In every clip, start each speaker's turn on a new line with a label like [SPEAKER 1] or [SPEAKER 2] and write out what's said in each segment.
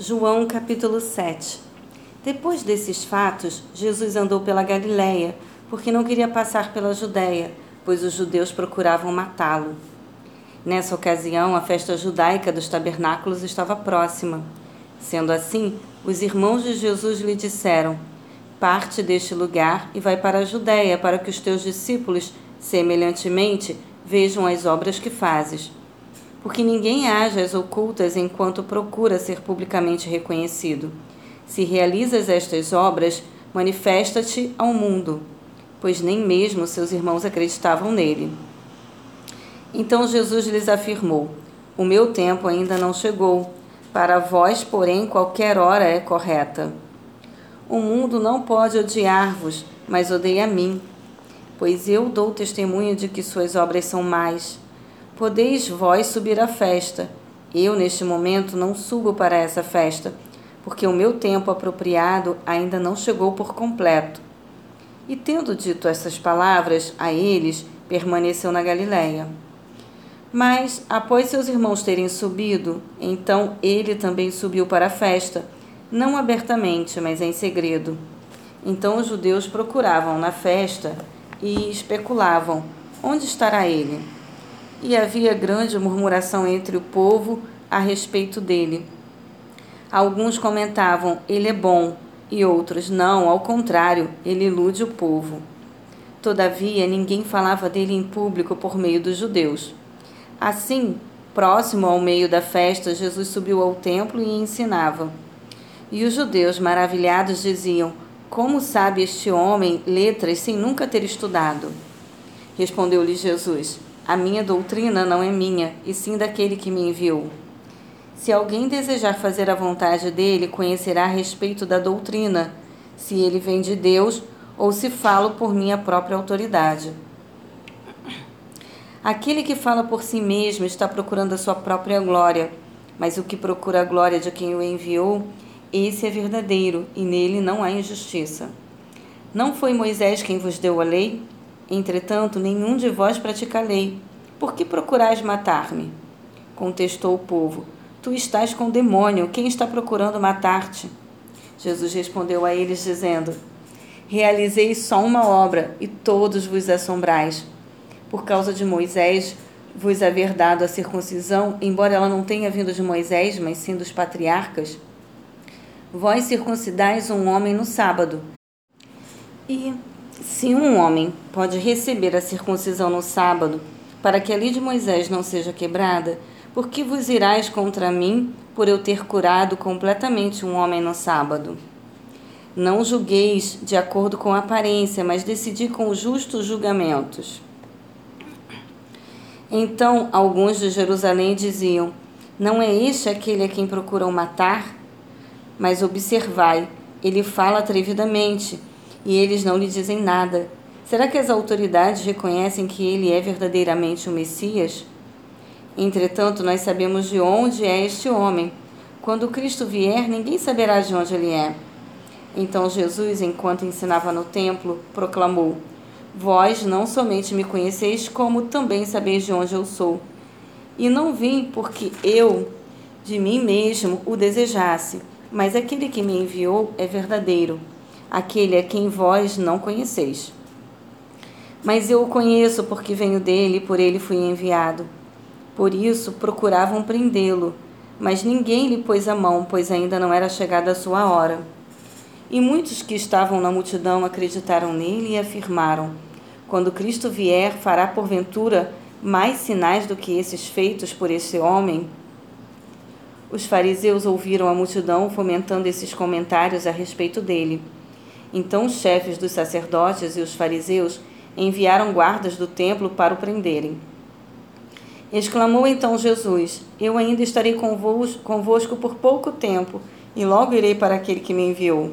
[SPEAKER 1] João capítulo 7 Depois desses fatos, Jesus andou pela Galiléia, porque não queria passar pela Judéia, pois os judeus procuravam matá-lo. Nessa ocasião, a festa judaica dos tabernáculos estava próxima. Sendo assim, os irmãos de Jesus lhe disseram: Parte deste lugar e vai para a Judéia, para que os teus discípulos, semelhantemente, vejam as obras que fazes porque ninguém age às ocultas enquanto procura ser publicamente reconhecido. Se realizas estas obras, manifesta-te ao mundo, pois nem mesmo seus irmãos acreditavam nele. Então Jesus lhes afirmou: O meu tempo ainda não chegou. Para vós, porém, qualquer hora é correta. O mundo não pode odiar-vos, mas odeia a mim, pois eu dou testemunho de que suas obras são más. Podeis vós subir à festa. Eu, neste momento, não subo para essa festa, porque o meu tempo apropriado ainda não chegou por completo. E tendo dito essas palavras a eles, permaneceu na Galiléia. Mas, após seus irmãos terem subido, então ele também subiu para a festa, não abertamente, mas em segredo. Então os judeus procuravam na festa e especulavam: onde estará ele? E havia grande murmuração entre o povo a respeito dele. Alguns comentavam: ele é bom, e outros: não, ao contrário, ele ilude o povo. Todavia, ninguém falava dele em público por meio dos judeus. Assim, próximo ao meio da festa, Jesus subiu ao templo e ensinava. E os judeus, maravilhados, diziam: Como sabe este homem letras sem nunca ter estudado? Respondeu-lhe Jesus: a minha doutrina não é minha, e sim daquele que me enviou. Se alguém desejar fazer a vontade dele, conhecerá a respeito da doutrina, se ele vem de Deus ou se falo por minha própria autoridade. Aquele que fala por si mesmo está procurando a sua própria glória, mas o que procura a glória de quem o enviou, esse é verdadeiro e nele não há injustiça. Não foi Moisés quem vos deu a lei? Entretanto, nenhum de vós pratica a lei. Por que procurais matar-me? Contestou o povo. Tu estás com o demônio. Quem está procurando matar-te? Jesus respondeu a eles, dizendo: Realizei só uma obra e todos vos assombrais. Por causa de Moisés, vos haver dado a circuncisão, embora ela não tenha vindo de Moisés, mas sim dos patriarcas? Vós circuncidais um homem no sábado. E se um homem pode receber a circuncisão no sábado, para que a lei de Moisés não seja quebrada, por que vos irais contra mim por eu ter curado completamente um homem no sábado? Não julgueis de acordo com a aparência, mas decidi com justos julgamentos. Então alguns de Jerusalém diziam: Não é este aquele a quem procuram matar? Mas observai, ele fala atrevidamente e eles não lhe dizem nada. Será que as autoridades reconhecem que ele é verdadeiramente o Messias? Entretanto, nós sabemos de onde é este homem. Quando Cristo vier, ninguém saberá de onde ele é. Então Jesus, enquanto ensinava no templo, proclamou: Vós não somente me conheceis, como também sabeis de onde eu sou. E não vim porque eu, de mim mesmo, o desejasse, mas aquele que me enviou é verdadeiro aquele a quem vós não conheceis. Mas eu o conheço porque venho dele e por ele fui enviado. Por isso procuravam prendê-lo, mas ninguém lhe pôs a mão, pois ainda não era chegada a sua hora. E muitos que estavam na multidão acreditaram nele e afirmaram: Quando Cristo vier, fará porventura mais sinais do que esses feitos por esse homem? Os fariseus ouviram a multidão fomentando esses comentários a respeito dele. Então os chefes dos sacerdotes e os fariseus enviaram guardas do templo para o prenderem. Exclamou então Jesus: Eu ainda estarei convosco por pouco tempo, e logo irei para aquele que me enviou.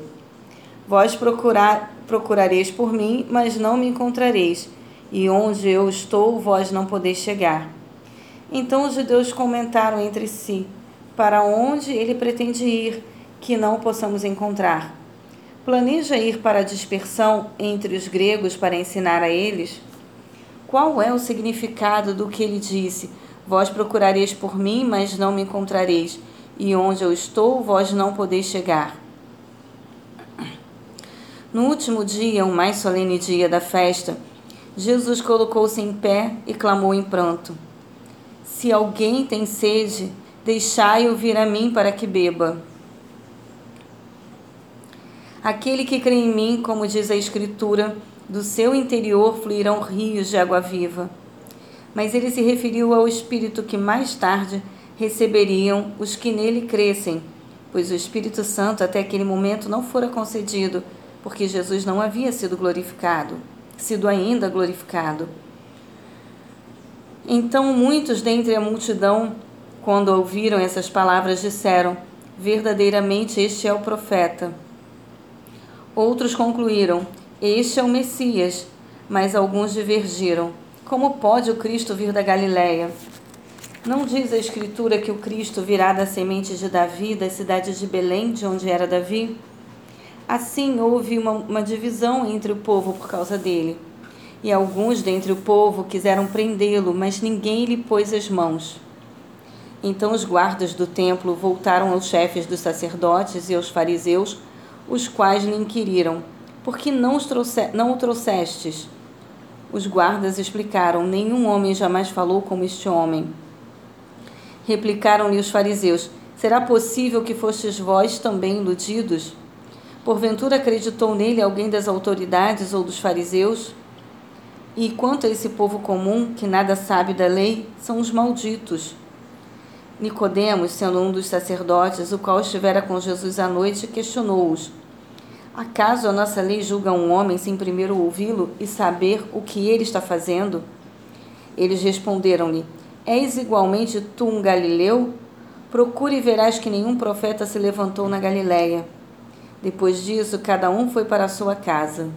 [SPEAKER 1] Vós procurar, procurareis por mim, mas não me encontrareis, e onde eu estou, vós não podeis chegar. Então os judeus comentaram entre si: Para onde ele pretende ir, que não o possamos encontrar? Planeja ir para a dispersão entre os gregos para ensinar a eles? Qual é o significado do que ele disse? Vós procurareis por mim, mas não me encontrareis, e onde eu estou, vós não podeis chegar. No último dia, o mais solene dia da festa, Jesus colocou-se em pé e clamou em pranto: Se alguém tem sede, deixai-o vir a mim para que beba. Aquele que crê em mim, como diz a Escritura, do seu interior fluirão rios de água viva. Mas ele se referiu ao Espírito que mais tarde receberiam os que nele crescem, pois o Espírito Santo até aquele momento não fora concedido, porque Jesus não havia sido glorificado, sido ainda glorificado. Então muitos dentre a multidão, quando ouviram essas palavras, disseram: Verdadeiramente este é o profeta. Outros concluíram: Este é o Messias. Mas alguns divergiram: Como pode o Cristo vir da Galiléia? Não diz a Escritura que o Cristo virá da semente de Davi, da cidade de Belém, de onde era Davi? Assim houve uma, uma divisão entre o povo por causa dele. E alguns dentre o povo quiseram prendê-lo, mas ninguém lhe pôs as mãos. Então os guardas do templo voltaram aos chefes dos sacerdotes e aos fariseus os quais lhe inquiriram: Por que não, trouxe, não o trouxestes? Os guardas explicaram: Nenhum homem jamais falou como este homem. Replicaram-lhe os fariseus: Será possível que fostes vós também iludidos? Porventura acreditou nele alguém das autoridades ou dos fariseus? E quanto a esse povo comum, que nada sabe da lei, são os malditos. Nicodemos, sendo um dos sacerdotes, o qual estivera com Jesus à noite, questionou-os: Acaso a nossa lei julga um homem sem primeiro ouvi-lo e saber o que ele está fazendo? Eles responderam-lhe: És igualmente tu um galileu? Procure e verás que nenhum profeta se levantou na Galiléia. Depois disso, cada um foi para a sua casa.